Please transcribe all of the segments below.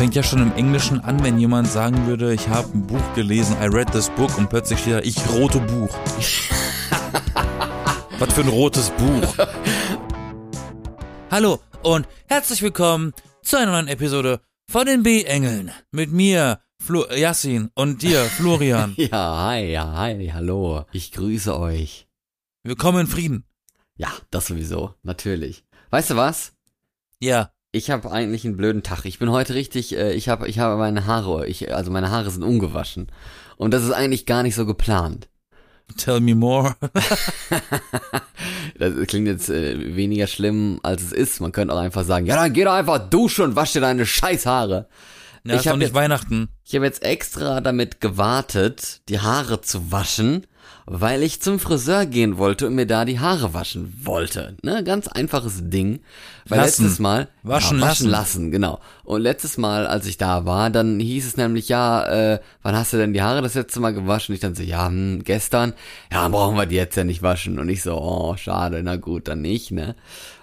fängt ja schon im Englischen an, wenn jemand sagen würde, ich habe ein Buch gelesen, I read this book und plötzlich steht da, ich rote Buch. Was für ein rotes Buch. Hallo und herzlich willkommen zu einer neuen Episode von den B-Engeln. Mit mir, Flo Yassin und dir, Florian. Ja, hi, ja, hi, hallo. Ich grüße euch. Willkommen in Frieden. Ja, das sowieso, natürlich. Weißt du was? Ja. Ich habe eigentlich einen blöden Tag. Ich bin heute richtig, äh, ich habe ich habe meine Haare, ich also meine Haare sind ungewaschen und das ist eigentlich gar nicht so geplant. Tell me more. das klingt jetzt äh, weniger schlimm, als es ist. Man könnte auch einfach sagen, ja, dann geh doch einfach duschen und wasch dir deine scheiß Haare. Ja, ich habe nicht jetzt, Weihnachten. ich hab jetzt extra damit gewartet, die Haare zu waschen, weil ich zum Friseur gehen wollte und mir da die Haare waschen wollte. Ne, ganz einfaches Ding. Weil Lassen. letztes Mal Waschen ja, waschen lassen. lassen, genau. Und letztes Mal, als ich da war, dann hieß es nämlich ja, äh, wann hast du denn die Haare das letzte Mal gewaschen? Und ich dann so, ja, hm, gestern. Ja, brauchen wir die jetzt ja nicht waschen. Und ich so, oh, schade, na gut, dann nicht, ne?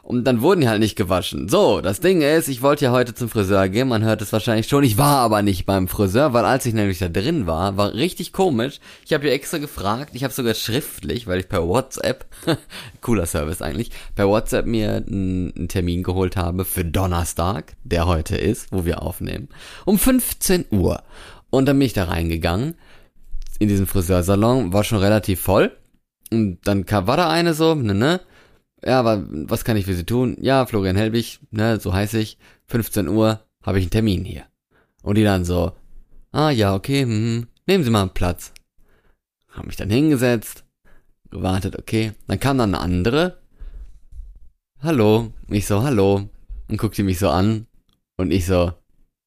Und dann wurden die halt nicht gewaschen. So, das Ding ist, ich wollte ja heute zum Friseur gehen, man hört es wahrscheinlich schon. Ich war aber nicht beim Friseur, weil als ich nämlich da drin war, war richtig komisch. Ich habe ja extra gefragt, ich habe sogar schriftlich, weil ich per WhatsApp, cooler Service eigentlich, per WhatsApp mir einen, Termin geholt habe für Donnerstag, der heute ist, wo wir aufnehmen, um 15 Uhr. Und dann bin ich da reingegangen in diesen Friseursalon, war schon relativ voll. Und dann kam, war da eine so, ne, ne, ja, aber was kann ich für Sie tun? Ja, Florian Helbig, ne, so heiß ich. 15 Uhr habe ich einen Termin hier. Und die dann so, ah ja, okay, hm, nehmen Sie mal einen Platz. Hab mich dann hingesetzt, gewartet, okay. Dann kam dann eine andere. Hallo. Ich so, hallo. Und guckt die mich so an. Und ich so,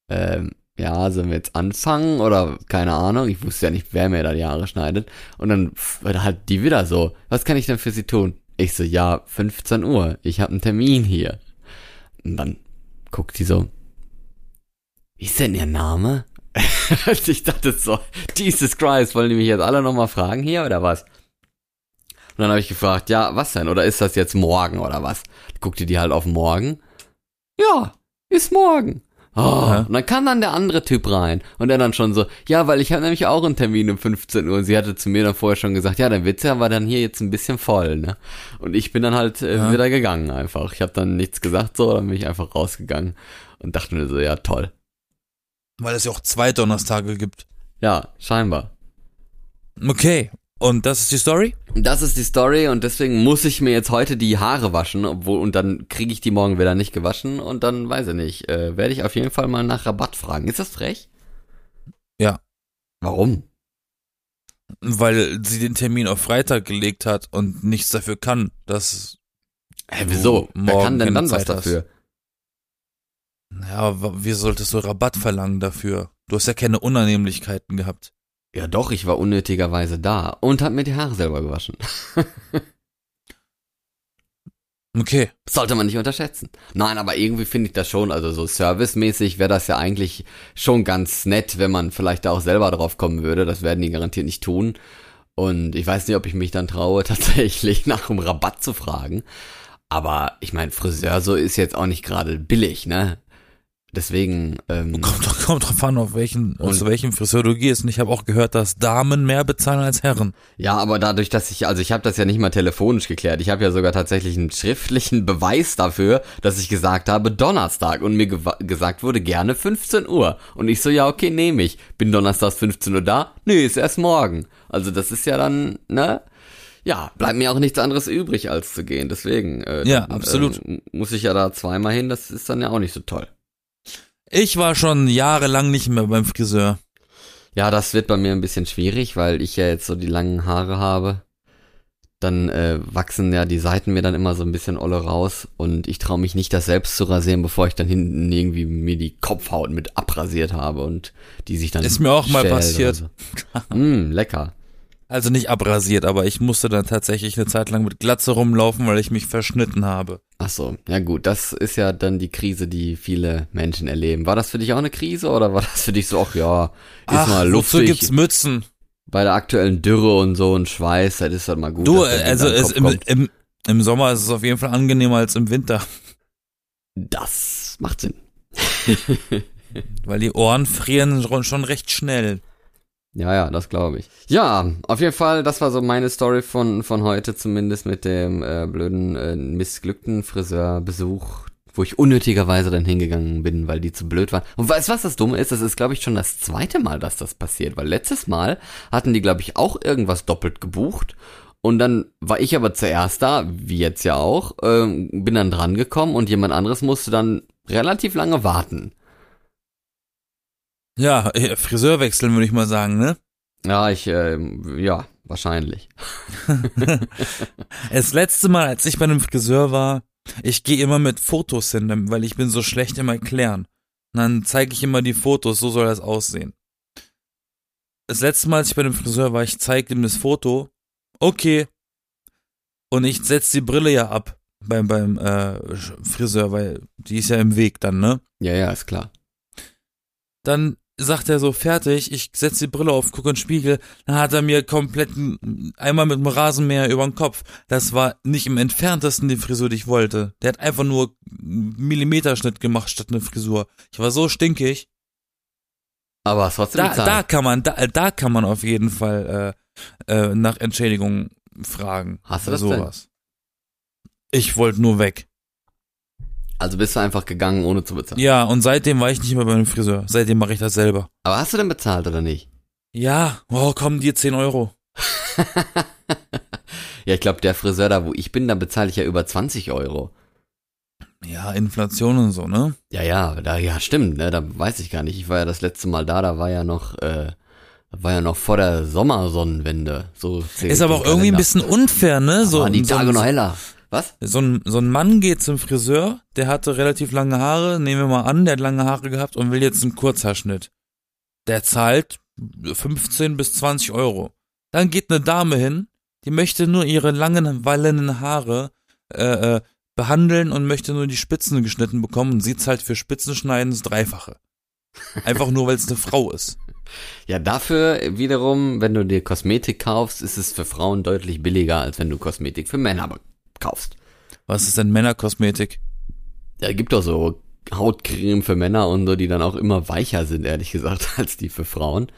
ähm, ja, sollen wir jetzt anfangen? Oder keine Ahnung. Ich wusste ja nicht, wer mir da die Haare schneidet. Und dann halt die wieder so, was kann ich denn für Sie tun? Ich so, ja, 15 Uhr, ich habe einen Termin hier. Und dann guckt die so, wie ist denn ihr Name? ich dachte so, Jesus Christ, wollen die mich jetzt alle nochmal fragen hier oder was? Und dann habe ich gefragt, ja, was denn? Oder ist das jetzt morgen oder was? Guckte die halt auf morgen. Ja, ist morgen. Oh, Ja. Und dann kam dann der andere Typ rein und der dann schon so, ja, weil ich habe nämlich auch einen Termin um 15 Uhr und sie hatte zu mir dann vorher schon gesagt, ja, der Witz ja war dann hier jetzt ein bisschen voll, ne? Und ich bin dann halt äh, Ja. wieder gegangen einfach. Ich habe dann nichts gesagt so, dann bin ich einfach rausgegangen und dachte mir so, ja, toll. Weil es ja auch zwei Donnerstage gibt. Ja, scheinbar. Okay. Und das ist die Story? Das ist die Story und deswegen muss ich mir jetzt heute die Haare waschen, obwohl und dann kriege ich die morgen wieder nicht gewaschen und dann weiß ich nicht, äh, werde ich auf jeden Fall mal nach Rabatt fragen. Ist das frech? Ja. Warum? Weil sie den Termin auf Freitag gelegt hat und nichts dafür kann, dass Hä, wieso? Wer kann denn dann was Zeit hast. dafür? Ja, wie solltest du Rabatt verlangen dafür? Du hast ja keine Unannehmlichkeiten gehabt. Ja doch, ich war unnötigerweise da und hab mir die Haare selber gewaschen. Okay. Sollte man nicht unterschätzen. Nein, aber irgendwie finde ich das schon, also so servicemäßig wäre das ja eigentlich schon ganz nett, wenn man vielleicht da auch selber drauf kommen würde. Das werden die garantiert nicht tun. Und ich weiß nicht, ob ich mich dann traue, tatsächlich nach einem Rabatt zu fragen. Aber ich meine, Friseur so ist jetzt auch nicht gerade billig, ne? Deswegen, ähm, Kommt, doch- kommt drauf an, auf welchen, Und- zu welchem Friseur du gehst. Und ich habe auch gehört, dass Damen mehr bezahlen als Herren. ja, aber dadurch, dass ich, also ich habe das ja nicht mal telefonisch geklärt. Ich habe ja sogar tatsächlich einen schriftlichen Beweis dafür, dass ich gesagt habe Donnerstag und mir gewa- gesagt wurde gerne 15 Uhr. Und ich so, ja, okay, nehme ich. Bin donnerstags 15 Uhr da? Nee, ist erst morgen. Also das ist ja dann, ne? Ja, bleibt mir auch nichts anderes übrig, als zu gehen. Deswegen, äh, Ja, absolut. Äh, muss ich ja da zweimal hin, das ist dann ja auch nicht so toll. Ich war schon jahrelang nicht mehr beim Friseur. Ja, das wird bei mir ein bisschen schwierig, weil ich ja jetzt so die langen Haare habe. Dann äh, wachsen ja die Seiten mir dann immer so ein bisschen olle raus und ich traue mich nicht, das selbst zu rasieren, bevor ich dann hinten irgendwie mir die Kopfhaut mit abrasiert habe und die sich dann Ist mir auch mal passiert. So. mm, lecker. Also nicht abrasiert, aber ich musste dann tatsächlich eine Zeit lang mit Glatze rumlaufen, weil ich mich verschnitten habe. Ach so, ja gut, das ist ja dann die Krise, die viele Menschen erleben. War das für dich auch eine Krise oder war das für dich so, ach ja, ist Ach, mal wozu luftig gibt's Mützen? bei der aktuellen Dürre und so und Schweiß, das ist halt mal gut. Du, also es, im, im, im Sommer ist es auf jeden Fall angenehmer als im Winter. Das macht Sinn. Weil die Ohren frieren schon recht schnell. Ja, ja, das glaube ich. Ja, auf jeden Fall, das war so meine Story von, von heute, zumindest mit dem äh, blöden, äh, missglückten Friseurbesuch, wo ich unnötigerweise dann hingegangen bin, weil die zu blöd waren. Und weißt du, was das Dumme ist? Das ist, glaube ich, schon das zweite Mal, dass das passiert, weil letztes Mal hatten die, glaube ich, auch irgendwas doppelt gebucht. Und dann war ich aber zuerst da, wie jetzt ja auch, ähm, bin dann dran gekommen und jemand anderes musste dann relativ lange warten. Ja, äh, Friseur wechseln würde ich mal sagen, ne? Ja, ich, ähm, ja, wahrscheinlich. Das letzte Mal, als ich bei einem Friseur war, ich gehe immer mit Fotos hin, weil ich bin so schlecht im Erklären. Und dann zeige ich immer die Fotos, so soll das aussehen. Das letzte Mal, als ich bei dem Friseur war, ich zeige ihm das Foto. Okay. Und ich setz die Brille ja ab beim, beim äh, Friseur, weil die ist ja im Weg dann, ne? Ja, ja, ist klar. Dann sagt er so, fertig, ich setz die Brille auf, gucke in den Spiegel, dann hat er mir komplett einmal mit dem Rasenmäher über den Kopf. Das war nicht im entferntesten die Frisur, die ich wollte. Der hat einfach nur einen Millimeterschnitt gemacht statt eine Frisur. Ich war so stinkig. Aber es trotzdem Da, da kann man, da, da kann man auf jeden Fall äh, äh, nach Entschädigung fragen. Hast du das denn? sowas. Ich wollte nur weg. Also bist du einfach gegangen, ohne zu bezahlen. Ja, und seitdem war ich nicht mehr bei einem Friseur. Seitdem mache ich das selber. Aber hast du denn bezahlt oder nicht? Ja, oh, komm, dir 10 Euro. Ja, ich glaube, der Friseur da, wo ich bin, da bezahle ich ja über 20 Euro. Ja, Inflation und so, ne? Ja, ja, da, ja, stimmt, ne, da weiß ich gar nicht. Ich war ja das letzte Mal da, da war ja noch, äh, war ja noch vor der Sommersonnenwende. So Ist aber auch irgendwie ein bisschen unfair, ne? so, So, waren die so, Tage noch heller. Was? so, ein, so ein Mann geht zum Friseur, der hatte relativ lange Haare, nehmen wir mal an, der hat lange Haare gehabt und will jetzt einen Kurzhaarschnitt. Der zahlt 15 bis 20 Euro. Dann geht eine Dame hin, die möchte nur ihre langen, wallenden Haare äh, äh, behandeln und möchte nur die Spitzen geschnitten bekommen und sie zahlt für Spitzenschneiden das Dreifache. Einfach nur, weil es eine Frau ist. Ja, dafür wiederum, wenn du dir Kosmetik kaufst, ist es für Frauen deutlich billiger, als wenn du Kosmetik für Männer be- kaufst. Was ist denn Männerkosmetik? Ja, gibt doch so Hautcreme für Männer und so, die dann auch immer weicher sind, ehrlich gesagt, als die für Frauen.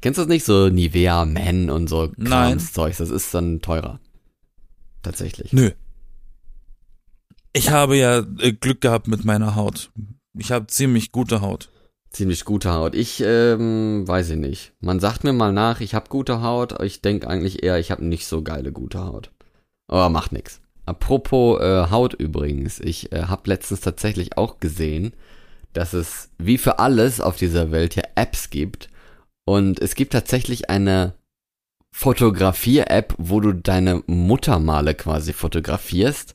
Kennst du das nicht? So Nivea Man und so Nein. Kramszeug, das ist dann teurer. Tatsächlich. Nö. Ich habe ja äh, Glück gehabt mit meiner Haut. Ich habe ziemlich gute Haut. Ziemlich gute Haut. Ich, ähm, weiß ich nicht. Man sagt mir mal nach, ich habe gute Haut, aber ich denke eigentlich eher, ich habe nicht so geile gute Haut. Aber macht nix. Apropos äh, Haut übrigens, ich äh, habe letztens tatsächlich auch gesehen, dass es wie für alles auf dieser Welt ja Apps gibt. Und es gibt tatsächlich eine Fotografier-App, wo du deine Muttermale quasi fotografierst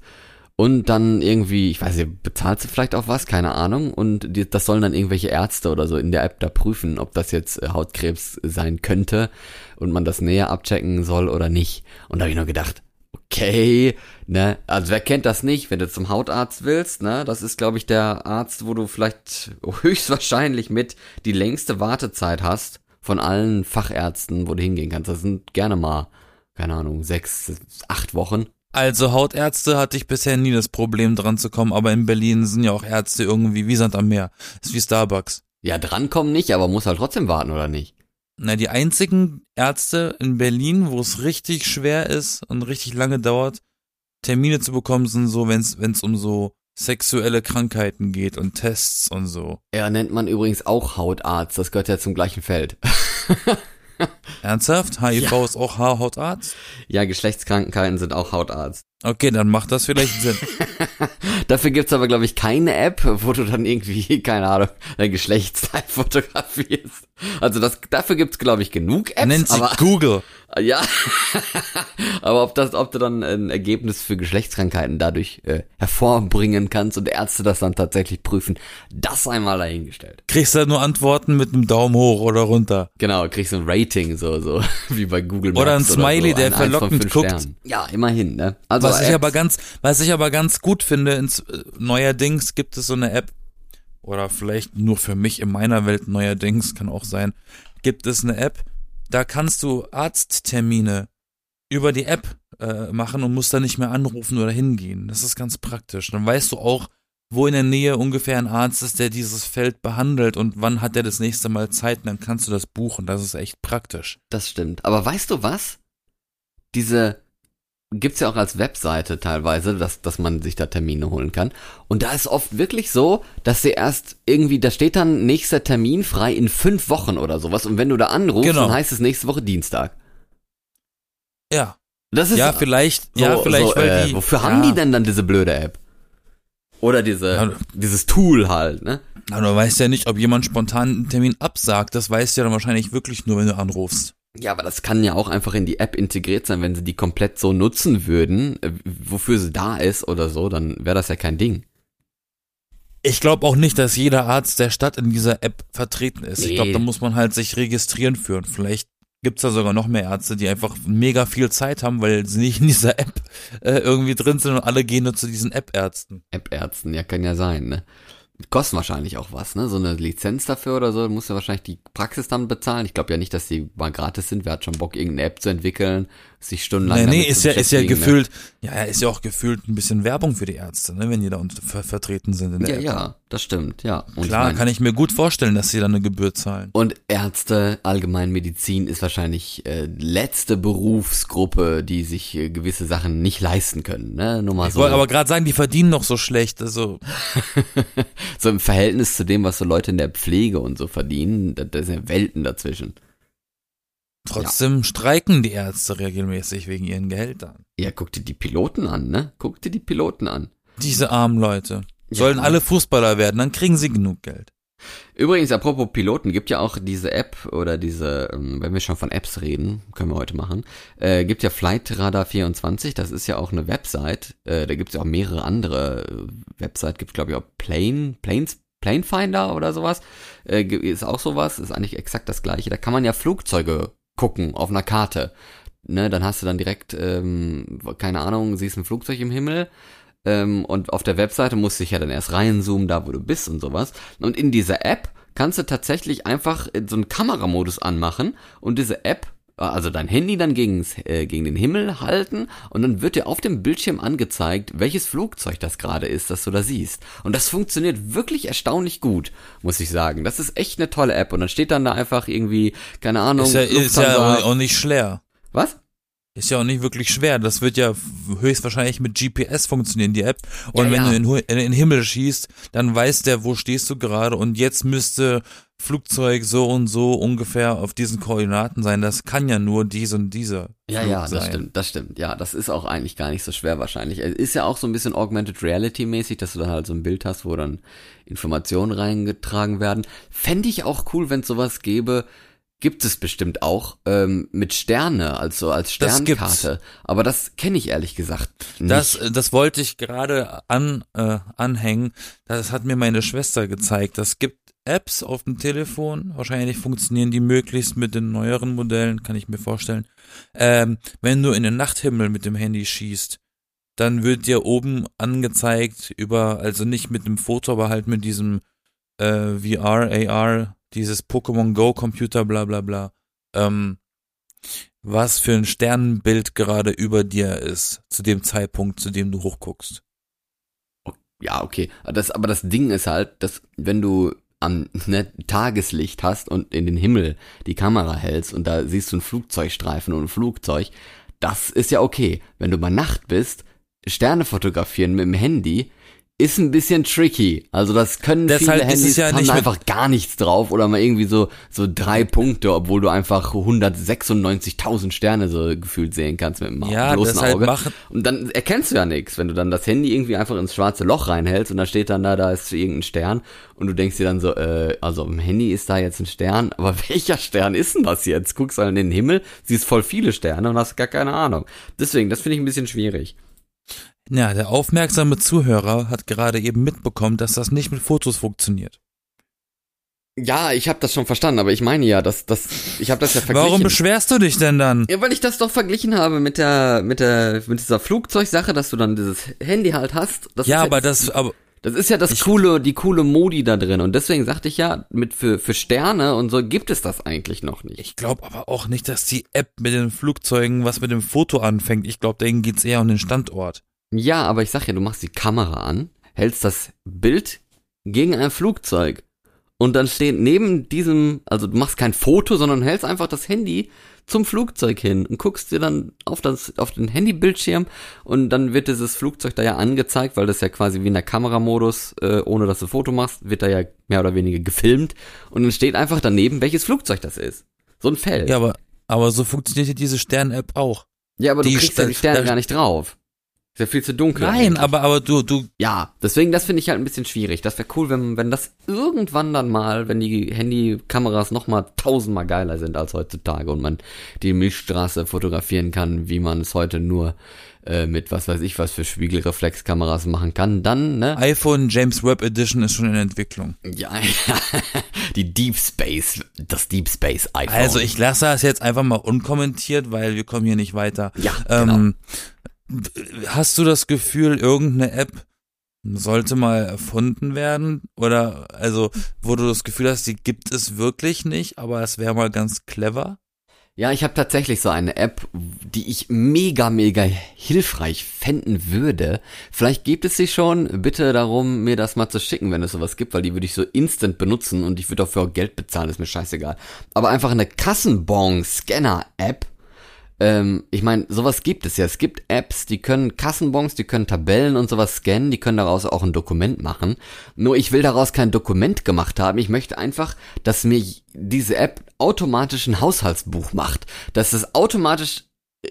und dann irgendwie, ich weiß nicht, bezahlst du vielleicht auch was, keine Ahnung, und die, das sollen dann irgendwelche Ärzte oder so in der App da prüfen, ob das jetzt äh, Hautkrebs sein könnte und man das näher abchecken soll oder nicht. Und da habe ich nur gedacht, okay, ne, also wer kennt das nicht, wenn du zum Hautarzt willst, ne, das ist glaube ich der Arzt, wo du vielleicht höchstwahrscheinlich mit die längste Wartezeit hast von allen Fachärzten, wo du hingehen kannst. Das sind gerne mal, keine Ahnung, sechs, acht Wochen. Also Hautärzte hatte ich bisher nie das Problem dran zu kommen, aber in Berlin sind ja auch Ärzte irgendwie wie Sand am Meer. ist wie Starbucks. Ja, drankommen nicht, aber muss halt trotzdem warten, oder nicht? Na, die einzigen Ärzte in Berlin, wo es richtig schwer ist und richtig lange dauert, Termine zu bekommen, sind so, wenn es um so sexuelle Krankheiten geht und Tests und so. Er nennt man übrigens auch Hautarzt, das gehört ja zum gleichen Feld. Ernsthaft? HIV ist auch Ha- Hautarzt? ja, Geschlechtskrankheiten sind auch Hautarzt. Okay, dann macht das vielleicht Sinn. Dafür gibt's aber, glaube ich, keine App, wo du dann irgendwie, keine Ahnung, dein Geschlechtsteil fotografierst. Also das, dafür gibt's, glaube ich, genug Apps. Nennt sich aber, Google. Ja, aber ob das, ob du dann ein Ergebnis für Geschlechtskrankheiten dadurch äh, hervorbringen kannst und Ärzte das dann tatsächlich prüfen, das einmal dahingestellt. Kriegst halt nur Antworten mit einem Daumen hoch oder runter. Genau, kriegst du ein Rating, so, so, wie bei Google Maps Oder ein Smiley, so. der verlockend guckt. Sternen. Ja, immerhin, ne? Also Was ich aber ganz, was ich aber ganz gut finde, ins, äh, neuerdings gibt es so eine App, oder vielleicht nur für mich in meiner Welt neuerdings, kann auch sein, gibt es eine App, da kannst du Arzttermine über die App äh, machen und musst da nicht mehr anrufen oder hingehen. Das ist ganz praktisch. Dann weißt du auch, wo in der Nähe ungefähr ein Arzt ist, der dieses Feld behandelt und wann hat er das nächste Mal Zeit und dann kannst du das buchen. Das ist echt praktisch. Das stimmt. Aber weißt du was? Diese gibt's ja auch als Webseite teilweise, dass, dass man sich da Termine holen kann. Und da ist oft wirklich so, dass sie erst irgendwie, da steht dann nächster Termin frei in fünf Wochen oder sowas. Und wenn du da anrufst, Genau. dann heißt es nächste Woche Dienstag. Ja. Das ist Ja, vielleicht, so, ja, vielleicht, so, weil äh, die. Wofür ja, haben die denn dann diese blöde App? Oder diese, Ja. dieses Tool halt, ne? Na, du weißt ja nicht, ob jemand spontan einen Termin absagt. Das weißt du ja dann wahrscheinlich wirklich nur, wenn du anrufst. Ja, aber das kann ja auch einfach in die App integriert sein, wenn sie die komplett so nutzen würden, äh, wofür sie da ist oder so, dann wäre das ja kein Ding. Ich glaube auch nicht, dass jeder Arzt der Stadt in dieser App vertreten ist. Ich Nee. glaube, da muss man halt sich registrieren für. Und vielleicht gibt's da sogar noch mehr Ärzte, die einfach mega viel Zeit haben, weil sie nicht in dieser App äh, irgendwie drin sind und alle gehen nur zu diesen App-Ärzten. App-Ärzten, ja, kann ja sein, ne? Kosten wahrscheinlich auch was, ne? So eine Lizenz dafür oder so, musst du wahrscheinlich die Praxis dann bezahlen. Ich glaube ja nicht, dass die mal gratis sind. Wer hat schon Bock, irgendeine App zu entwickeln, sich stundenlang Nee, nee, ist ja, ist ja ne? gefühlt, ja, ja, ist ja auch gefühlt ein bisschen Werbung für die Ärzte, ne, wenn die da ver vertreten sind in der Ja, App. ja, das stimmt, ja. Und Klar, ich mein, kann ich mir gut vorstellen, dass sie da eine Gebühr zahlen. Und Ärzte, Allgemeinmedizin ist wahrscheinlich äh, letzte Berufsgruppe, die sich äh, gewisse Sachen nicht leisten können, ne? Nur mal Ich so. wollte aber gerade sagen, die verdienen noch so schlecht, also so im Verhältnis zu dem, was so Leute in der Pflege und so verdienen, da, da sind ja Welten dazwischen. Trotzdem streiken die Ärzte regelmäßig wegen ihren Gehältern. Ja, guck dir die Piloten an, ne? Guck dir die Piloten an. Diese armen Leute. Sollen Ja. alle Fußballer werden, dann kriegen sie genug Geld. Übrigens, apropos Piloten, gibt ja auch diese App oder diese, ähm, wenn wir schon von Apps reden, können wir heute machen, äh, gibt ja Flight Radar 24, das ist ja auch eine Website, äh, da gibt es ja auch mehrere andere äh, Website, gibt glaube ich auch Plane, Planes, Plane Finder oder sowas, äh, ist auch sowas, ist eigentlich exakt das gleiche, da kann man ja Flugzeuge gucken auf einer Karte, ne, dann hast du dann direkt, ähm, keine Ahnung, siehst ein Flugzeug im Himmel, ähm, und auf der Webseite musst du dich ja dann erst reinzoomen, da wo du bist und sowas. Und in dieser App kannst du tatsächlich einfach äh, so einen Kameramodus anmachen und diese App, also dein Handy dann gegen's, äh, gegen den Himmel halten und dann wird dir auf dem Bildschirm angezeigt, welches Flugzeug das gerade ist, das du da siehst. Und das funktioniert wirklich erstaunlich gut, muss ich sagen. Das ist echt eine tolle App und dann steht dann da einfach irgendwie, keine Ahnung, Ist ja, ist ja auch nicht schwer. was? Ist ja auch nicht wirklich schwer. Das wird ja höchstwahrscheinlich mit GPS funktionieren, die App. Und Ja, wenn ja. du in, in den Himmel schießt, dann weiß der, wo stehst du gerade und jetzt müsste Flugzeug so und so ungefähr auf diesen Koordinaten sein. Das kann ja nur dies und dieser. Ja, Flug ja, das sein. stimmt, das stimmt. Ja, das ist auch eigentlich gar nicht so schwer wahrscheinlich. Es ist ja auch so ein bisschen Augmented Reality mäßig, dass du dann halt so ein Bild hast, wo dann Informationen reingetragen werden. Fände ich auch cool, wenn es sowas gäbe. Gibt es bestimmt auch ähm, mit Sterne, also als Das Sternkarte. Aber das kenne ich ehrlich gesagt nicht. Das, das wollte ich gerade an, äh, anhängen. Das hat mir meine Schwester gezeigt. Das gibt Apps auf dem Telefon. Wahrscheinlich funktionieren die möglichst mit den neueren Modellen, kann ich mir vorstellen. Ähm, wenn du in den Nachthimmel mit dem Handy schießt, dann wird dir oben angezeigt über, also nicht mit dem Foto, aber halt mit diesem äh, VR, AR, dieses Pokémon Go Computer, bla bla bla. Ähm, was für ein Sternenbild gerade über dir ist, zu dem Zeitpunkt, zu dem du hochguckst. Ja, okay. Das, aber das Ding ist halt, dass wenn du am ne, Tageslicht hast und in den Himmel die Kamera hältst und da siehst du einen Flugzeugstreifen und ein Flugzeug, das ist ja okay. Wenn du bei Nacht bist, Sterne fotografieren mit dem Handy ist ein bisschen tricky. Also das können Deshalb viele Handys ja haben einfach gar nichts drauf oder mal irgendwie so so drei Punkte, obwohl du einfach 196.000 Sterne so gefühlt sehen kannst mit dem Ja, bloßen Auge. machen- Und dann erkennst du ja nichts, wenn du dann das Handy irgendwie einfach ins schwarze Loch reinhältst und da steht dann da, da ist irgendein Stern und du denkst dir dann so, äh, also im Handy ist da jetzt ein Stern, aber welcher Stern ist denn das jetzt? Guckst halt in den Himmel, siehst voll viele Sterne und hast gar keine Ahnung. Deswegen, das finde ich ein bisschen schwierig. Ja, der aufmerksame Zuhörer hat gerade eben mitbekommen, dass das nicht mit Fotos funktioniert. Ja, ich habe das schon verstanden, aber ich meine ja, dass das, ich habe das ja verglichen. Warum beschwerst du dich denn dann? Ja, weil ich das doch verglichen habe mit der, mit der, mit dieser Flugzeugsache, dass du dann dieses Handy halt hast. Das Ja, ist aber das, aber Das ist ja das coole, die coole Modi da drin. Und deswegen sagte ich ja, mit für, für Sterne und so gibt es das eigentlich noch nicht. ich glaube aber auch nicht, dass die App mit den Flugzeugen was mit dem Foto anfängt. Ich glaube, denen geht's eher um den Standort. Ja, aber ich sag ja, du machst die Kamera an, hältst das Bild gegen ein Flugzeug und dann steht neben diesem, also du machst kein Foto, sondern hältst einfach das Handy zum Flugzeug hin und guckst dir dann auf das auf den Handybildschirm und dann wird dieses Flugzeug da ja angezeigt, weil das ja quasi wie in der Kameramodus, äh, ohne dass du Foto machst, wird da ja mehr oder weniger gefilmt und dann steht einfach daneben, welches Flugzeug das ist. So ein Feld. Ja, aber, aber so funktioniert diese Stern-App auch. Ja, aber Die du kriegst ja die Sterne gar nicht drauf. Ist ja viel zu dunkel. Nein, eigentlich. aber, aber du, du, Ja, deswegen, das finde ich halt ein bisschen schwierig. Das wäre cool, wenn, wenn das irgendwann dann mal, wenn die Handykameras nochmal tausendmal geiler sind als heutzutage und man die Milchstraße fotografieren kann, wie man es heute nur äh, mit was weiß ich was für Spiegelreflexkameras machen kann, dann, ne? iPhone James Webb Edition ist schon in Entwicklung. Ja, die Deep Space, das Deep Space iPhone. Also ich lasse das jetzt einfach mal unkommentiert, weil wir kommen hier nicht weiter. Ja, genau. Ähm, hast du das Gefühl, irgendeine App sollte mal erfunden werden? Oder also, wo du das Gefühl hast, die gibt es wirklich nicht, aber es wäre mal ganz clever? Ja, ich habe tatsächlich so eine App, die ich mega, mega hilfreich fänden würde. Vielleicht gibt es sie schon. Bitte darum, mir das mal zu schicken, wenn es sowas gibt, weil die würde ich so instant benutzen und ich würde dafür auch Geld bezahlen, ist mir scheißegal. Aber einfach eine Kassenbon-Scanner-App. Ähm, ich meine, sowas gibt es ja. Es gibt Apps, die können Kassenbons, die können Tabellen und sowas scannen, die können daraus auch ein Dokument machen. Nur ich will daraus kein Dokument gemacht haben. Ich möchte einfach, dass mir diese App automatisch ein Haushaltsbuch macht. Dass es automatisch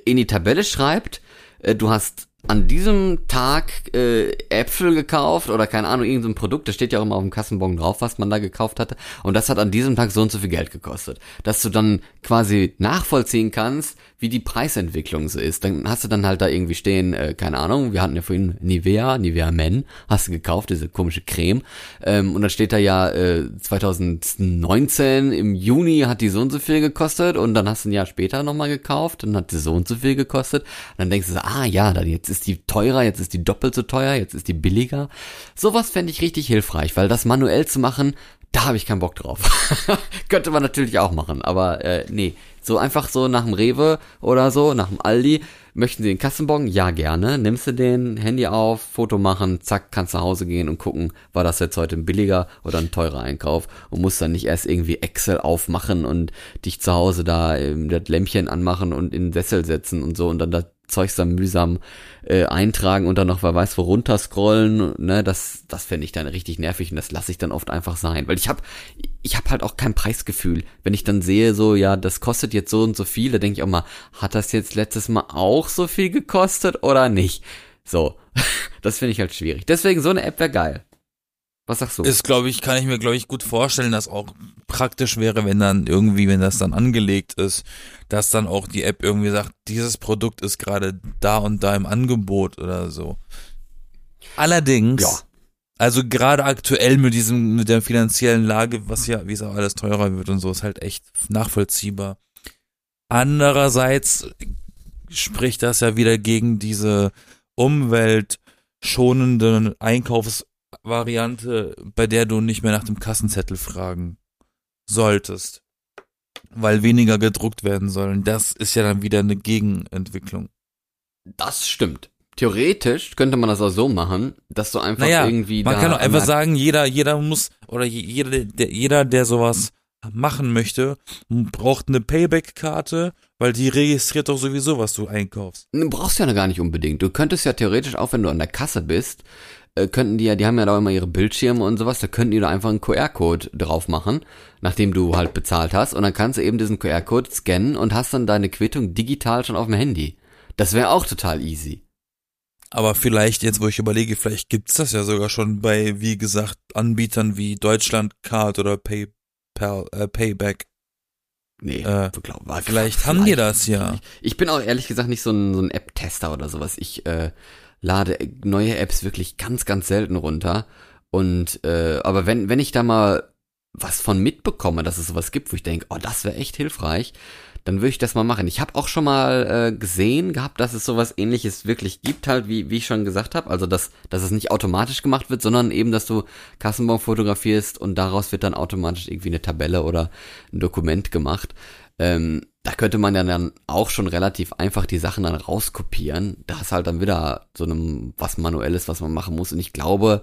in die Tabelle schreibt, äh, du hast an diesem Tag äh, Äpfel gekauft oder keine Ahnung, irgendein Produkt, da steht ja auch immer auf dem Kassenbon drauf, was man da gekauft hatte. Und das hat an diesem Tag so und so viel Geld gekostet. Dass du dann quasi nachvollziehen kannst, wie die Preisentwicklung so ist. Dann hast du dann halt da irgendwie stehen, äh, keine Ahnung, wir hatten ja vorhin Nivea, Nivea Men, hast du gekauft, diese komische Creme. Ähm, und dann steht da ja äh, 2019 im Juni hat die so und so viel gekostet und dann hast du ein Jahr später nochmal gekauft, dann hat die so und so viel gekostet. Und dann denkst du so, ah ja, dann jetzt ist die teurer, jetzt ist die doppelt so teuer, jetzt ist die billiger. Sowas fände ich richtig hilfreich, weil das manuell zu machen, da habe ich keinen Bock drauf. Könnte man natürlich auch machen, aber äh, nee. So einfach so nach dem Rewe oder so, nach dem Aldi. Möchten Sie den Kassenbon? Ja, gerne. Nimmst du den, Handy auf, Foto machen, zack, kannst nach Hause gehen und gucken, war das jetzt heute ein billiger oder ein teurer Einkauf und musst dann nicht erst irgendwie Excel aufmachen und dich zu Hause da ähm, das Lämpchen anmachen und in den Sessel setzen und so und dann das Zeugs dann mühsam äh, eintragen und dann noch wer weiß wo runterscrollen, ne, das das fände ich dann richtig nervig und das lasse ich dann oft einfach sein, weil ich habe ich habe halt auch kein Preisgefühl. Wenn ich dann sehe so, ja, das kostet jetzt so und so viel, da denke ich auch mal, hat das jetzt letztes Mal auch so viel gekostet oder nicht? So, das finde ich halt schwierig. Deswegen so eine App wäre geil. Was sagst du? Ist, glaube ich, kann ich mir, glaube ich, gut vorstellen, dass auch praktisch wäre, wenn dann irgendwie, wenn das dann angelegt ist, dass dann auch die App irgendwie sagt, dieses Produkt ist gerade da und da im Angebot oder so. Allerdings, Ja. also gerade aktuell mit diesem, mit der finanziellen Lage, was ja, wie es auch alles teurer wird und so, ist halt echt nachvollziehbar. Andererseits spricht das ja wieder gegen diese umweltschonende Einkaufsvariante, bei der du nicht mehr nach dem Kassenzettel fragen solltest, weil weniger gedruckt werden sollen. Das ist ja dann wieder eine Gegenentwicklung. das stimmt. Theoretisch könnte man das auch so machen, dass du einfach Naja, irgendwie man kann doch einfach sagen, jeder, jeder muss, oder je- jeder, der, jeder, der sowas machen möchte, braucht eine Payback-Karte, weil die registriert doch sowieso, was du einkaufst. Du brauchst ja gar nicht unbedingt. Du könntest ja theoretisch auch, wenn du an der Kasse bist, äh, könnten die ja, die haben ja da immer ihre Bildschirme und sowas, da könnten die da einfach einen QR-Code drauf machen, nachdem du halt bezahlt hast, und dann kannst du eben diesen QR-Code scannen und hast dann deine Quittung digital schon auf dem Handy. Das wäre auch total easy. Aber vielleicht, jetzt wo ich überlege, vielleicht gibt's das ja sogar schon bei, wie gesagt, Anbietern wie Deutschlandcard oder PayPal, äh, Payback. Nee, Äh, glaub, Vielleicht haben die das ja. Ich bin auch ehrlich gesagt nicht so ein, so ein App-Tester oder sowas. Ich äh, lade neue Apps wirklich ganz, ganz selten runter. Und äh, aber wenn, wenn ich da mal was von mitbekomme, dass es sowas gibt, wo ich denke, oh, das wäre echt hilfreich, dann würde ich das mal machen. Ich habe auch schon mal äh, gesehen gehabt, dass es sowas ähnliches wirklich gibt, halt, wie, wie ich schon gesagt habe. Also, dass, dass es nicht automatisch gemacht wird, sondern eben, dass du Kassenbon fotografierst und daraus wird dann automatisch irgendwie eine Tabelle oder ein Dokument gemacht. Ähm, da könnte man ja dann auch schon relativ einfach die Sachen dann rauskopieren. Da ist halt dann wieder so einem was Manuelles, was man machen muss. Und ich glaube,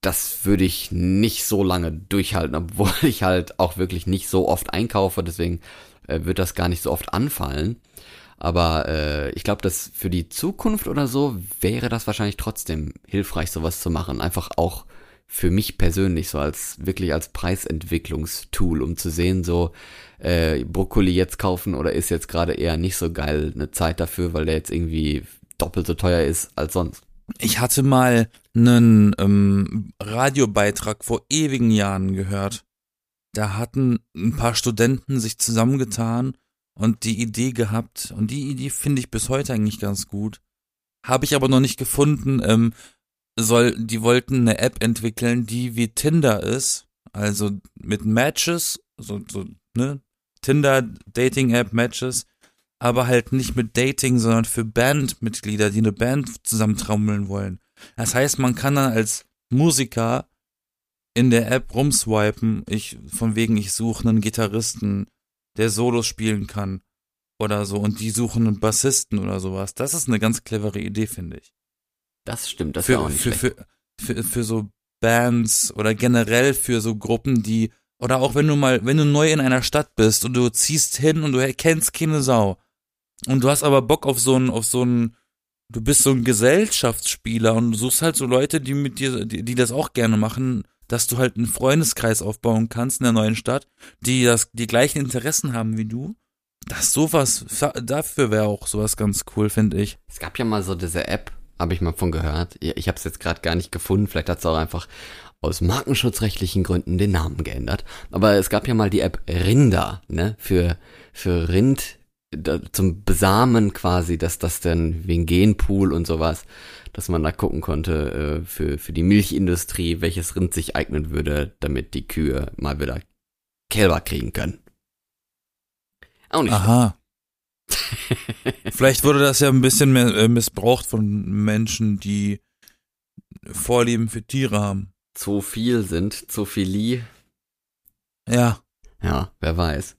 das würde ich nicht so lange durchhalten, obwohl ich halt auch wirklich nicht so oft einkaufe. Deswegen äh, wird das gar nicht so oft anfallen. Aber äh, ich glaube, dass für die Zukunft oder so wäre das wahrscheinlich trotzdem hilfreich, sowas zu machen. Einfach auch für mich persönlich, so als wirklich als Preisentwicklungstool, um zu sehen, so äh, Brokkoli jetzt kaufen oder ist jetzt gerade eher nicht so geil eine Zeit dafür, weil der jetzt irgendwie doppelt so teuer ist als sonst. Ich hatte mal einen ähm, Radiobeitrag vor ewigen Jahren gehört. Da hatten ein paar Studenten sich zusammengetan und die Idee gehabt, und die Idee finde ich bis heute eigentlich ganz gut. Habe ich aber noch nicht gefunden. Ähm, soll, die wollten eine App entwickeln, die wie Tinder ist, also mit Matches, so, so, ne? Tinder, Dating-App, Matches, aber halt nicht mit Dating, sondern für Bandmitglieder, die eine Band zusammentrommeln wollen. Das heißt, man kann dann als Musiker in der App rumswipen, ich, von wegen, ich suche einen Gitarristen, der Solos spielen kann oder so und die suchen einen Bassisten oder sowas. Das ist eine ganz clevere Idee, finde ich. Das stimmt, das für, ist auch nicht für, für, für, für so Bands oder generell für so Gruppen, die oder auch wenn du mal, wenn du neu in einer Stadt bist und du ziehst hin und du kennst keine Sau und du hast aber Bock auf so einen, auf so einen, du bist so ein Gesellschaftsspieler und du suchst halt so Leute, die mit dir, die, die das auch gerne machen, dass du halt einen Freundeskreis aufbauen kannst in der neuen Stadt, die das, die gleichen Interessen haben wie du. Das sowas, dafür wäre auch sowas ganz cool, finde ich. Es gab ja mal so diese App, habe ich mal von gehört. Ich habe es jetzt gerade gar nicht gefunden. Vielleicht hat es auch einfach aus markenschutzrechtlichen Gründen den Namen geändert. Aber es gab ja mal die App Rinder, ne, für für Rind da, zum Besamen quasi, dass das dann wegen Genpool und sowas, dass man da gucken konnte äh, für für die Milchindustrie, welches Rind sich eignen würde, damit die Kühe mal wieder Kälber kriegen können. Auch nicht. Aha. Vielleicht wurde das ja ein bisschen mehr äh, missbraucht von Menschen, die Vorlieben für Tiere haben. Zu viel sind, zu viel. Ja. Ja, wer weiß.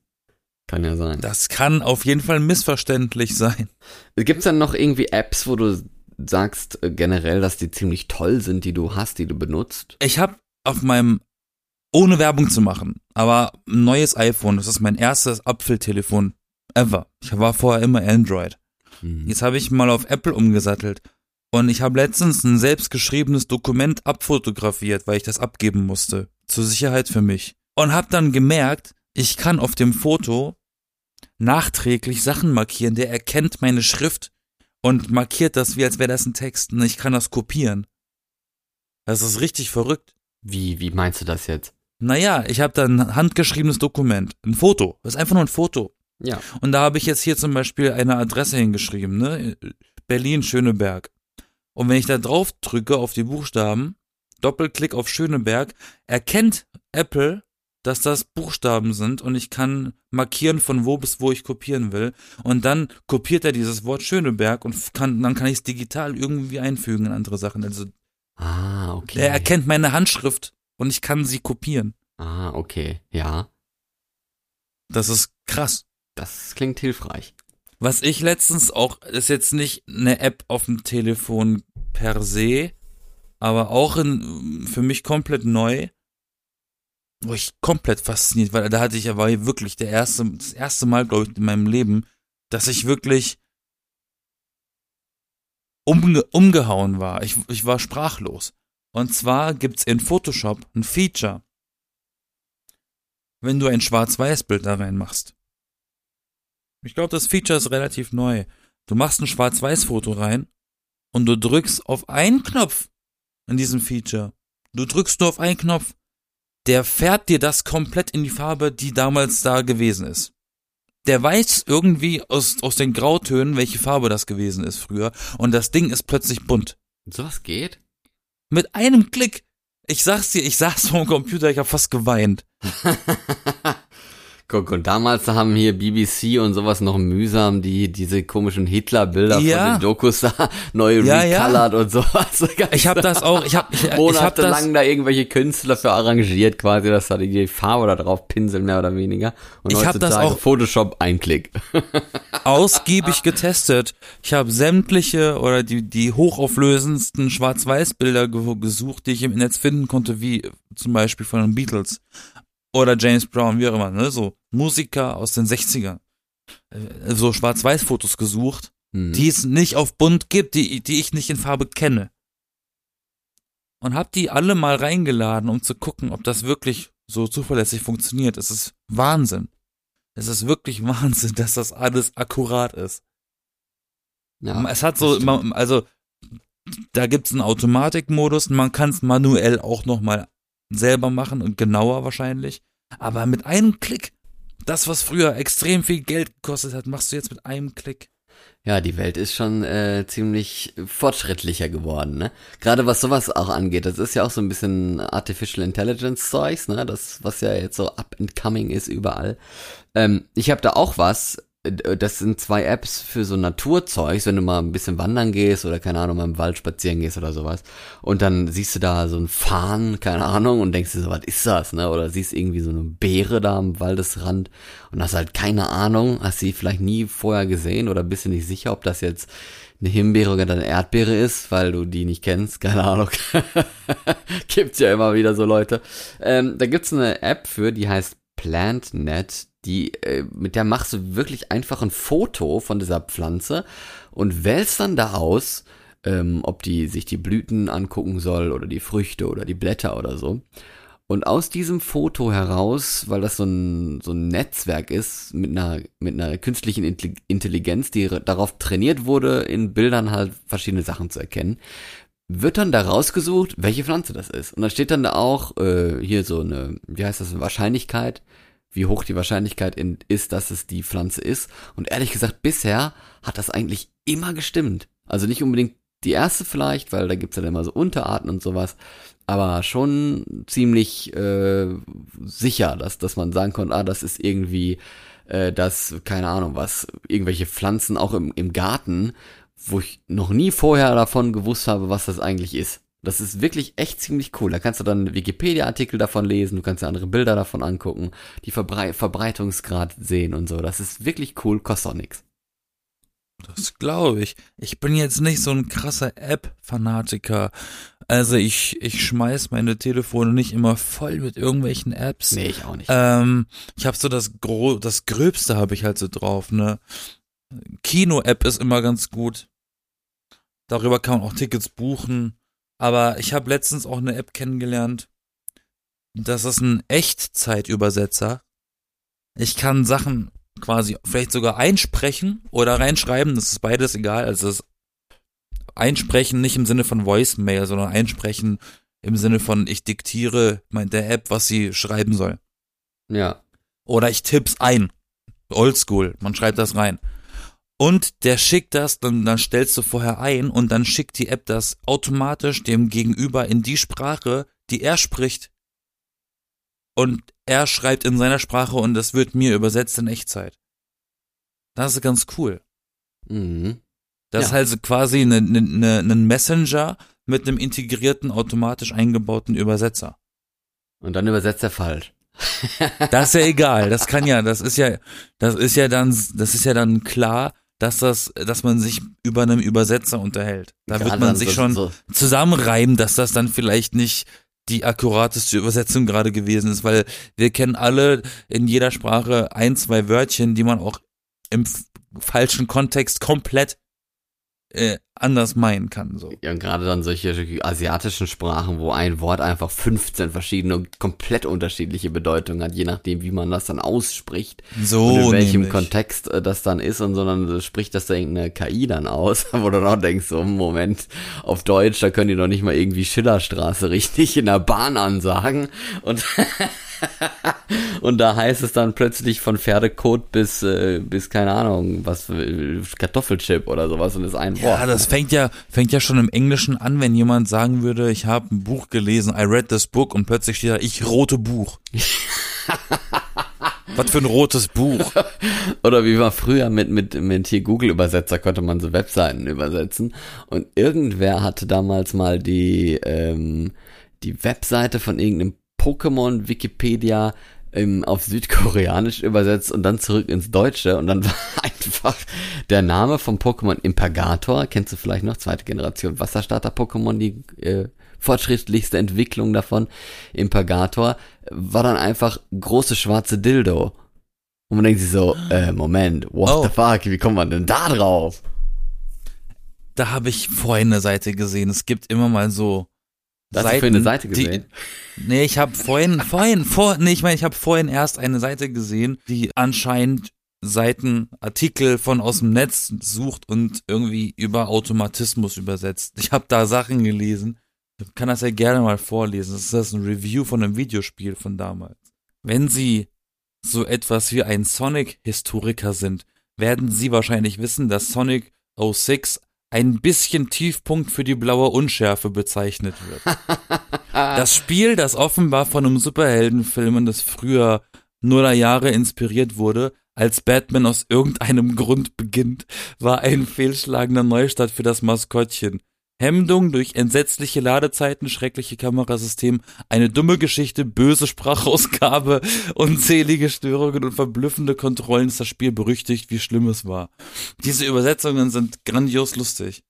Kann ja sein. Das kann auf jeden Fall missverständlich sein. Gibt's dann noch irgendwie Apps, wo du sagst äh, generell, dass die ziemlich toll sind, die du hast, die du benutzt? Ich habe auf meinem, ohne Werbung zu machen, aber ein neues iPhone, das ist mein erstes Apfeltelefon ever. Ich war vorher immer Android. Hm. Jetzt habe ich mal auf Apple umgesattelt. Und ich habe letztens ein selbstgeschriebenes Dokument abfotografiert, weil ich das abgeben musste. Zur Sicherheit für mich. Und habe dann gemerkt, ich kann auf dem Foto nachträglich Sachen markieren. Der erkennt meine Schrift und markiert das, wie als wäre das ein Text. Und ich kann das kopieren. Das ist richtig verrückt. Wie, wie meinst du das jetzt? Naja, ich habe da ein handgeschriebenes Dokument. Ein Foto. Das ist einfach nur ein Foto. Ja. Und da habe ich jetzt hier zum Beispiel eine Adresse hingeschrieben, ne? Berlin Schöneberg. Und wenn ich da drauf drücke auf die Buchstaben, Doppelklick auf Schöneberg, erkennt Apple, dass das Buchstaben sind und ich kann markieren, von wo bis wo ich kopieren will. Und dann kopiert er dieses Wort Schöneberg und kann, dann kann ich es digital irgendwie einfügen in andere Sachen. Also Ah, okay. er erkennt meine Handschrift und ich kann sie kopieren. Ah, okay. Ja. Das ist krass. Das klingt hilfreich. Was ich letztens auch, ist jetzt nicht eine App auf dem Telefon per se, aber auch in, für mich komplett neu, wo ich komplett fasziniert, weil da hatte ich aber wirklich der erste, das erste Mal, glaube ich, in meinem Leben, dass ich wirklich umge umgehauen war. Ich, ich war sprachlos. Und zwar gibt's in Photoshop ein Feature, wenn du ein Schwarz-Weiß-Bild da reinmachst. Ich glaube, das Feature ist relativ neu. Du machst ein Schwarz-Weiß-Foto rein und du drückst auf einen Knopf in diesem Feature. Du drückst nur auf einen Knopf. Der fährt dir das komplett in die Farbe, die damals da gewesen ist. Der weiß irgendwie aus, aus den Grautönen, welche Farbe das gewesen ist früher. Und das Ding ist plötzlich bunt. Sowas geht? Mit einem Klick. Ich sag's dir, ich saß vor dem Computer, ich hab fast geweint. Guck, und damals haben hier BBC und sowas noch mühsam die, diese komischen Hitler-Bilder Ja. von den Dokus da neu Ja, ja. recolored und sowas. Ich habe das auch, ich habe ich, ich hab monatelang da irgendwelche Künstler für arrangiert quasi, dass da die Farbe da drauf pinseln, mehr oder weniger. Und Ich hab das auch- Photoshop ein Klick. ausgiebig getestet. Ich habe sämtliche oder die, die hochauflösendsten Schwarz-Weiß-Bilder ge gesucht, die ich im Netz finden konnte, wie zum Beispiel von den Beatles oder James Brown, wie auch immer, ne? So Musiker aus den 60ern. Äh, So Schwarz-Weiß-Fotos gesucht, Hm. die es nicht auf bunt gibt, die, die ich nicht in Farbe kenne. Und hab die alle mal reingeladen, um zu gucken, ob das wirklich so zuverlässig funktioniert. Es ist Wahnsinn. Es ist wirklich Wahnsinn, dass das alles akkurat ist. ja, es hat so, man, also da gibt's einen Automatikmodus, man kann es manuell auch noch mal selber machen und genauer wahrscheinlich. Aber mit einem Klick, das was früher extrem viel Geld gekostet hat, machst du jetzt mit einem Klick. Ja, die Welt ist schon äh, ziemlich fortschrittlicher geworden, ne? Gerade was sowas auch angeht, das ist ja auch so ein bisschen Artificial Intelligence Zeugs, ne? Das, was ja jetzt so up and coming ist überall. Ähm, ich habe da auch was, das sind zwei Apps für so Naturzeugs, wenn du mal ein bisschen wandern gehst oder keine Ahnung, mal im Wald spazieren gehst oder sowas. Und dann siehst du da so ein Farn, keine Ahnung, und denkst dir so, was ist das, ne? Oder siehst irgendwie so eine Beere da am Waldesrand und hast halt keine Ahnung, hast sie vielleicht nie vorher gesehen oder bist du nicht sicher, ob das jetzt eine Himbeere oder eine Erdbeere ist, weil du die nicht kennst, keine Ahnung. gibt's ja immer wieder so Leute. Ähm, da gibt's eine App für, die heißt PlantNet, die, äh, mit der machst du wirklich einfach ein Foto von dieser Pflanze und wählst dann da aus, ähm, ob die sich die Blüten angucken soll oder die Früchte oder die Blätter oder so. Und aus diesem Foto heraus, weil das so ein, so ein Netzwerk ist mit einer, mit einer künstlichen Intelli- Intelligenz, die darauf trainiert wurde, in Bildern halt verschiedene Sachen zu erkennen, wird dann da rausgesucht, welche Pflanze das ist. Und da steht dann da auch äh, hier so eine, wie heißt das, eine Wahrscheinlichkeit, wie hoch die Wahrscheinlichkeit in, ist, dass es die Pflanze ist. Und ehrlich gesagt, bisher hat das eigentlich immer gestimmt. Also nicht unbedingt die erste vielleicht, weil da gibt's ja dann immer so Unterarten und sowas, aber schon ziemlich äh, sicher, dass, dass man sagen konnte, ah, das ist irgendwie äh, das, keine Ahnung was, irgendwelche Pflanzen auch im, im Garten, wo ich noch nie vorher davon gewusst habe, was das eigentlich ist. Das ist wirklich echt ziemlich cool. Da kannst du dann Wikipedia-Artikel davon lesen, du kannst dir andere Bilder davon angucken, die Verbrei Verbreitungsgrad sehen und so. Das ist wirklich cool, kostet auch nix. Das glaube ich. Ich bin jetzt nicht so ein krasser App-Fanatiker. Also ich, ich schmeiß meine Telefone nicht immer voll mit irgendwelchen Apps. Nee, ich auch nicht. Ähm, ich habe so das Gro das Gröbste habe ich halt so drauf, ne? Kino-App ist immer ganz gut. Darüber kann man auch Tickets buchen. Aber ich habe letztens auch eine App kennengelernt. Das ist ein Echtzeitübersetzer. Ich kann Sachen quasi vielleicht sogar einsprechen oder reinschreiben. Das ist beides egal. Also das Einsprechen nicht im Sinne von Voicemail, sondern einsprechen im Sinne von ich diktiere mein, der App, was sie schreiben soll. ja. Oder ich tipp's ein. Oldschool, man schreibt das rein. Und der schickt das, dann, dann stellst du vorher ein und dann schickt die App das automatisch dem Gegenüber in die Sprache, die er spricht. Und er schreibt in seiner Sprache und das wird mir übersetzt in Echtzeit. Das ist ganz cool. Mhm. Das Ja. ist halt so quasi ein ne, ne, ne Messenger mit einem integrierten, automatisch eingebauten Übersetzer. Und dann übersetzt er falsch. Das ist ja egal. Das kann ja, das ist ja, das ist ja dann, das ist ja dann klar, dass das, dass man sich über einem Übersetzer unterhält. Da wird Gerade man dann sich schon So, zusammenreimen, dass das dann vielleicht nicht die akkurateste Übersetzung gerade gewesen ist, weil wir kennen alle in jeder Sprache ein, zwei Wörtchen, die man auch im falschen Kontext komplett äh, anders meinen kann. So. ja, und gerade dann solche asiatischen Sprachen, wo ein Wort einfach 15 verschiedene, komplett unterschiedliche Bedeutungen hat, je nachdem, wie man das dann ausspricht. So und in welchem nämlich. Kontext äh, das dann ist und sondern so spricht das da irgendeine KI dann aus, wo du dann auch denkst, so, Moment, auf Deutsch, da können die doch nicht mal irgendwie Schillerstraße richtig in der Bahn ansagen und und da heißt es dann plötzlich von Pferdekot bis äh, bis keine Ahnung, was äh, Kartoffelchip oder sowas und ist ein Wort. Ja, das fängt ja, fängt ja schon im Englischen an, wenn jemand sagen würde, ich habe ein Buch gelesen, I read this book und plötzlich steht da, ich rote Buch. Was für ein rotes Buch. Oder wie war früher mit, mit, mit hier Google-Übersetzer konnte man so Webseiten übersetzen. Und irgendwer hatte damals mal die, ähm, die Webseite von irgendeinem Pokémon Wikipedia ähm, auf Südkoreanisch übersetzt und dann zurück ins Deutsche und dann war einfach der Name vom Pokémon Impergator, kennst du vielleicht noch, zweite Generation Wasserstarter-Pokémon, die äh, fortschrittlichste Entwicklung davon, Impergator, war dann einfach große schwarze Dildo. Und man denkt sich so, äh, Moment, what Oh. the fuck, wie kommt man denn da drauf? Da habe ich vorhin eine Seite gesehen. Es gibt immer mal so Was hast du für eine Seite gesehen? Die, nee, ich habe vorhin, vorhin, vor, nee, ich meine, ich habe vorhin erst eine Seite gesehen, die anscheinend Seiten, Artikel von aus dem Netz sucht und irgendwie über Automatismus übersetzt. Ich habe da Sachen gelesen. Ich kann das ja gerne mal vorlesen. Das ist das ein Review von einem Videospiel von damals. Wenn Sie so etwas wie ein Sonic-Historiker sind, werden Sie wahrscheinlich wissen, dass Sonic 06 ein bisschen Tiefpunkt für die blaue Unschärfe bezeichnet wird. Das Spiel, das offenbar von einem Superheldenfilmen des früher Nuller Jahre inspiriert wurde, als Batman aus irgendeinem Grund beginnt, war ein fehlschlagender Neustart für das Maskottchen. Hemdung durch entsetzliche Ladezeiten, schreckliche Kamerasystem, eine dumme Geschichte, böse Sprachausgabe, unzählige Störungen und verblüffende Kontrollen ist das Spiel berüchtigt, wie schlimm es war. Diese Übersetzungen sind grandios lustig.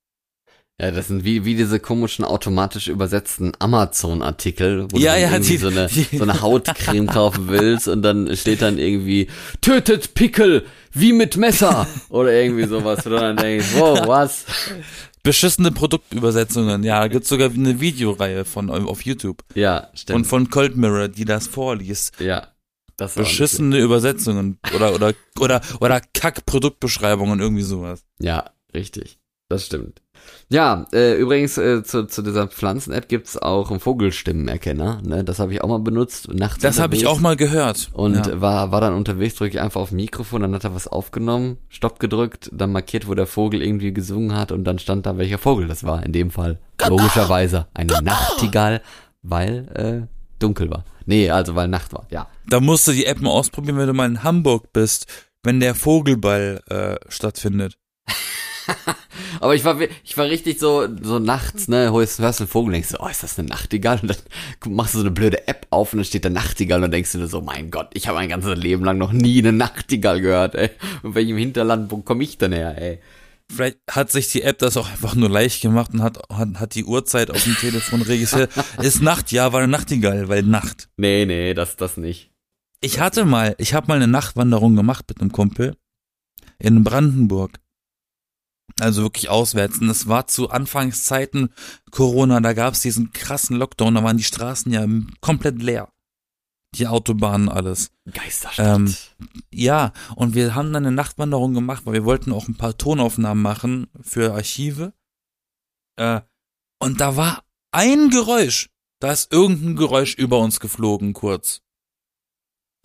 Ja, das sind wie, wie diese komischen automatisch übersetzten Amazon-Artikel, wo Ja, du ja, irgendwie die- so, eine, so eine Hautcreme kaufen willst und dann steht dann irgendwie, tötet Pickel, wie mit Messer oder irgendwie sowas, wo du dann denkst, wow, was? Beschissene Produktübersetzungen, ja, gibt's sogar eine Videoreihe von auf YouTube. Ja, stimmt. Und von Cold Mirror, die das vorliest. ja, das Beschissene Übersetzungen oder oder oder oder Kack-Produktbeschreibungen irgendwie sowas. Ja, richtig. Das stimmt. Ja, äh, übrigens äh, zu, zu dieser Pflanzen-App gibt's auch einen Vogelstimmenerkenner. Ne? Das habe ich auch mal benutzt. Nachts Das habe ich auch mal gehört. Und ja. war, war dann unterwegs, drücke ich einfach auf Mikrofon, dann hat er was aufgenommen, Stopp gedrückt, dann markiert, wo der Vogel irgendwie gesungen hat und dann stand da, welcher Vogel das war. In dem Fall logischerweise eine Nachtigall, weil äh, dunkel war. Nee, also weil Nacht war, ja. da musst du die App mal ausprobieren, wenn du mal in Hamburg bist, wenn der Vogelball äh, stattfindet. Aber ich war, ich war richtig so, so nachts, ne, hörst, hörst einen Vogel und denkst so, oh, ist das eine Nachtigall? Und dann machst du so eine blöde App auf und dann steht da Nachtigall und dann denkst du so, mein Gott, ich habe mein ganzes Leben lang noch nie eine Nachtigall gehört, ey. Und welchem Hinterland, wo komme ich denn her, ey? Vielleicht hat sich die App das auch einfach nur leicht gemacht und hat, hat, hat die Uhrzeit auf dem Telefon registriert. Ist Nacht, ja, war eine Nachtigall, weil Nacht. Nee, nee, das, das nicht. Ich hatte mal, ich habe mal eine Nachtwanderung gemacht mit einem Kumpel in Brandenburg. Also wirklich auswärts. Und es war zu Anfangszeiten Corona, da gab es diesen krassen Lockdown, da waren die Straßen ja komplett leer. Die Autobahnen, alles. Geisterstadt. Ähm, Ja, und wir haben dann eine Nachtwanderung gemacht, weil wir wollten auch ein paar Tonaufnahmen machen für Archive. Äh, und da war ein Geräusch. Da ist irgendein Geräusch über uns geflogen, kurz.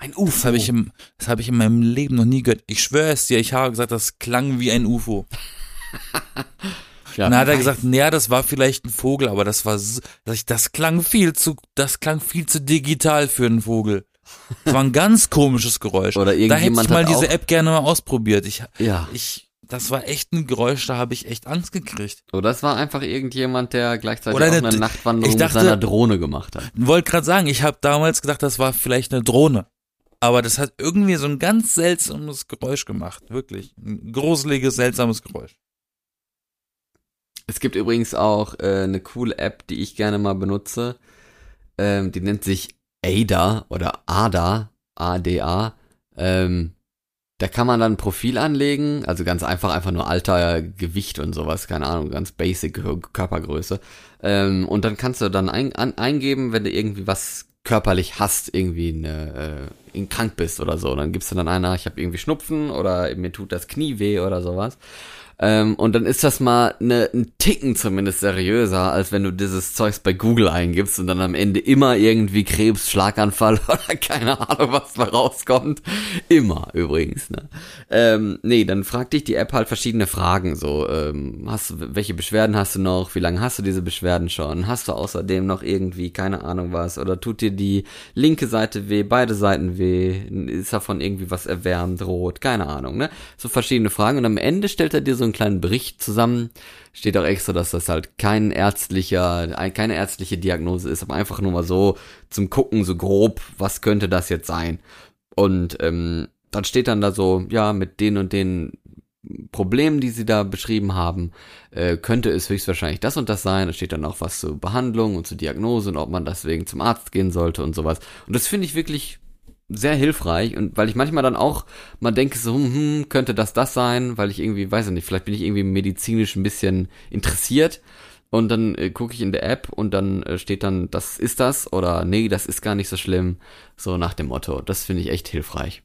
ein Das habe ich, im- das hab ich in meinem Leben noch nie gehört. Ich schwöre es dir, ich habe gesagt, das klang wie ein UFO. ja, dann hat er gesagt, naja, das war vielleicht ein Vogel, aber das war, das, das klang viel zu, das klang viel zu digital für einen Vogel. Das war ein ganz komisches Geräusch. Oder da hätte ich irgendjemand mal diese App gerne mal ausprobiert. Ich, ja. ich, das war echt ein Geräusch, da habe ich echt Angst gekriegt. Oder es war einfach irgendjemand, der gleichzeitig Oder auch eine- eine Nachtwanderung dachte- mit seiner Drohne gemacht hat. Wollte gerade sagen, ich habe damals gedacht, das war vielleicht eine Drohne. Aber das hat irgendwie so ein ganz seltsames Geräusch gemacht. Wirklich. Ein gruseliges, seltsames Geräusch. Es gibt übrigens auch äh, eine coole App, die ich gerne mal benutze. Ähm, die nennt sich Ada oder Ada, A-D-A. Ähm, da kann man dann ein Profil anlegen, also ganz einfach, einfach nur Alter, Gewicht und sowas, keine Ahnung, ganz basic Kör- Körpergröße. Ähm, und dann kannst du dann ein, an, eingeben, wenn du irgendwie was körperlich hast, irgendwie eine, äh, krank bist oder so. Dann gibst du dann einer, ich habe irgendwie Schnupfen oder mir tut das Knie weh oder sowas. Ähm, und dann ist das mal ne, ein Ticken zumindest seriöser, als wenn du dieses Zeugs bei Google eingibst und dann am Ende immer irgendwie Krebs, Schlaganfall oder keine Ahnung, was da rauskommt. Immer übrigens, ne? Ähm, nee, dann fragt dich die App halt verschiedene Fragen. So, ähm, hast du, welche Beschwerden hast du noch? Wie lange hast du diese Beschwerden schon? Hast du außerdem noch irgendwie, keine Ahnung was? Oder tut dir die linke Seite weh, beide Seiten weh? Ist davon irgendwie was erwärmt, rot? Keine Ahnung, ne? So verschiedene Fragen. Und am Ende stellt er dir so einen kleinen Bericht zusammen. Steht auch extra, dass das halt kein ärztlicher, keine ärztliche Diagnose ist, aber einfach nur mal so zum Gucken, so grob, was könnte das jetzt sein? Und ähm, dann steht dann da so, ja, mit den und den Problemen, die sie da beschrieben haben, äh, könnte es höchstwahrscheinlich das und das sein. Da steht dann auch was zur Behandlung und zur Diagnose und ob man deswegen zum Arzt gehen sollte und sowas. Und das finde ich wirklich sehr hilfreich und weil ich manchmal dann auch mal denke so, hm, hm, könnte das das sein, weil ich irgendwie, weiß ich nicht, vielleicht bin ich irgendwie medizinisch ein bisschen interessiert und dann äh, gucke ich in der App und dann äh, steht dann, das ist das oder nee, das ist gar nicht so schlimm, so nach dem Motto. Das finde ich echt hilfreich.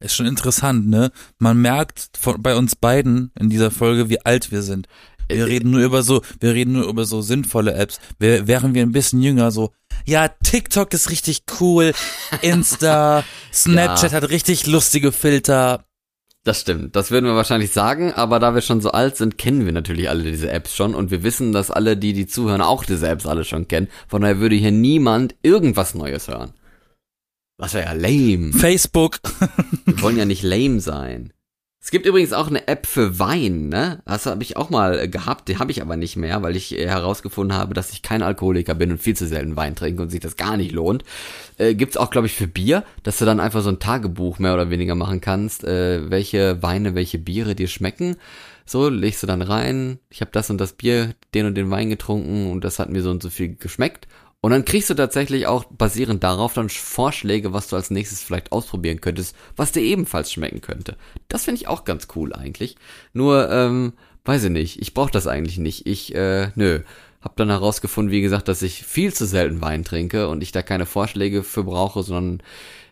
Ist schon interessant, ne? Man merkt von, bei uns beiden in dieser Folge, wie alt wir sind. Wir reden nur über so, wir reden nur über so sinnvolle Apps. Wir, wären wir ein bisschen jünger, so, ja, TikTok ist richtig cool, Insta, Snapchat hat richtig lustige Filter. Das stimmt, das würden wir wahrscheinlich sagen, aber da wir schon so alt sind, kennen wir natürlich alle diese Apps schon und wir wissen, dass alle, die die zuhören, auch diese Apps alle schon kennen. Von daher würde hier niemand irgendwas Neues hören. Was wäre ja lame. Facebook. Wir wollen ja nicht lame sein. Es gibt übrigens auch eine App für Wein, ne? Das habe ich auch mal äh, gehabt, die habe ich aber nicht mehr, weil ich äh, herausgefunden habe, dass ich kein Alkoholiker bin und viel zu selten Wein trinke und sich das gar nicht lohnt. Äh, gibt's auch, glaube ich, für Bier, dass du dann einfach so ein Tagebuch mehr oder weniger machen kannst, äh, welche Weine, welche Biere dir schmecken. So, legst du dann rein, ich habe das und das Bier, den und den Wein getrunken und das hat mir so und so viel geschmeckt. Und dann kriegst du tatsächlich auch basierend darauf dann Vorschläge, was du als nächstes vielleicht ausprobieren könntest, was dir ebenfalls schmecken könnte. Das finde ich auch ganz cool eigentlich. Nur, ähm, weiß ich nicht, ich brauche das eigentlich nicht. Ich, äh, nö. Hab dann herausgefunden, wie gesagt, dass ich viel zu selten Wein trinke und ich da keine Vorschläge für brauche, sondern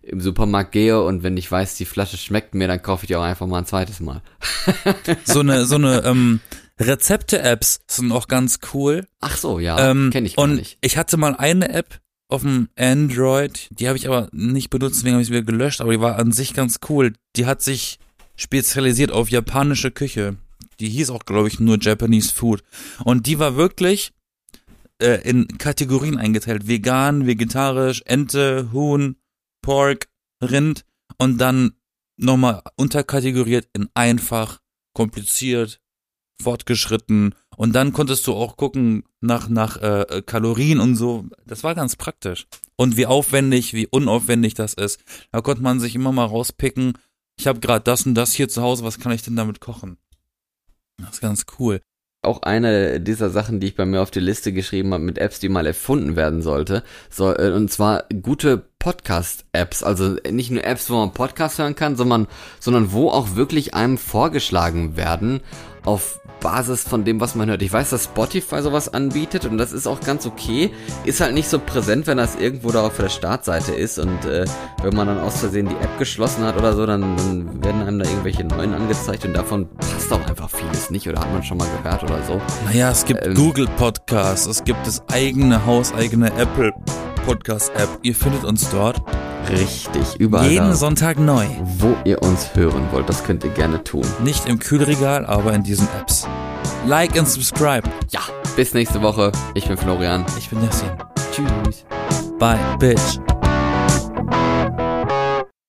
im Supermarkt gehe und wenn ich weiß, die Flasche schmeckt mir, dann kaufe ich die auch einfach mal ein zweites Mal. So eine, so eine, ähm, Rezepte-Apps sind auch ganz cool. Ach so, ja, Ähm, kenne ich gar und nicht. ich hatte mal eine App auf dem Android, die habe ich aber nicht benutzt, deswegen habe ich sie wieder gelöscht, aber die war an sich ganz cool. Die hat sich spezialisiert auf japanische Küche. Die hieß auch, glaube ich, nur Japanese Food. Und die war wirklich äh, in Kategorien eingeteilt. Vegan, vegetarisch, Ente, Huhn, Pork, Rind und dann nochmal unterkategoriert in einfach, kompliziert, fortgeschritten und dann konntest du auch gucken nach nach äh, Kalorien und so. Das war ganz praktisch. Und wie aufwendig, wie unaufwendig das ist. Da konnte man sich immer mal rauspicken. Ich habe gerade das und das hier zu Hause. Was kann ich denn damit kochen? Das ist ganz cool. auch eine dieser Sachen, die ich bei mir auf die Liste geschrieben habe mit Apps, die mal erfunden werden sollte. So, äh, und zwar gute Podcast-Apps. Also nicht nur Apps, wo man Podcast hören kann, sondern, sondern wo auch wirklich einem vorgeschlagen werden auf Basis von dem, was man hört. Ich weiß, dass Spotify sowas anbietet und das ist auch ganz okay. Ist halt nicht so präsent, wenn das irgendwo da auf der Startseite ist und äh, wenn man dann aus Versehen die App geschlossen hat oder so, dann, dann werden einem da irgendwelche neuen angezeigt und davon passt auch einfach vieles nicht oder hat man schon mal gehört oder so. Naja, es gibt Ähm. Google Podcasts, es gibt das eigene hauseigene Apple Podcast App. Ihr findet uns dort Richtig, überall jeden da, Sonntag neu. wo ihr uns hören wollt. Das könnt ihr gerne tun. Nicht im Kühlregal, aber in diesen Apps. Like and subscribe. Ja, bis nächste Woche. Ich bin Florian. Ich bin Yassin. Tschüss. Bye, bitch.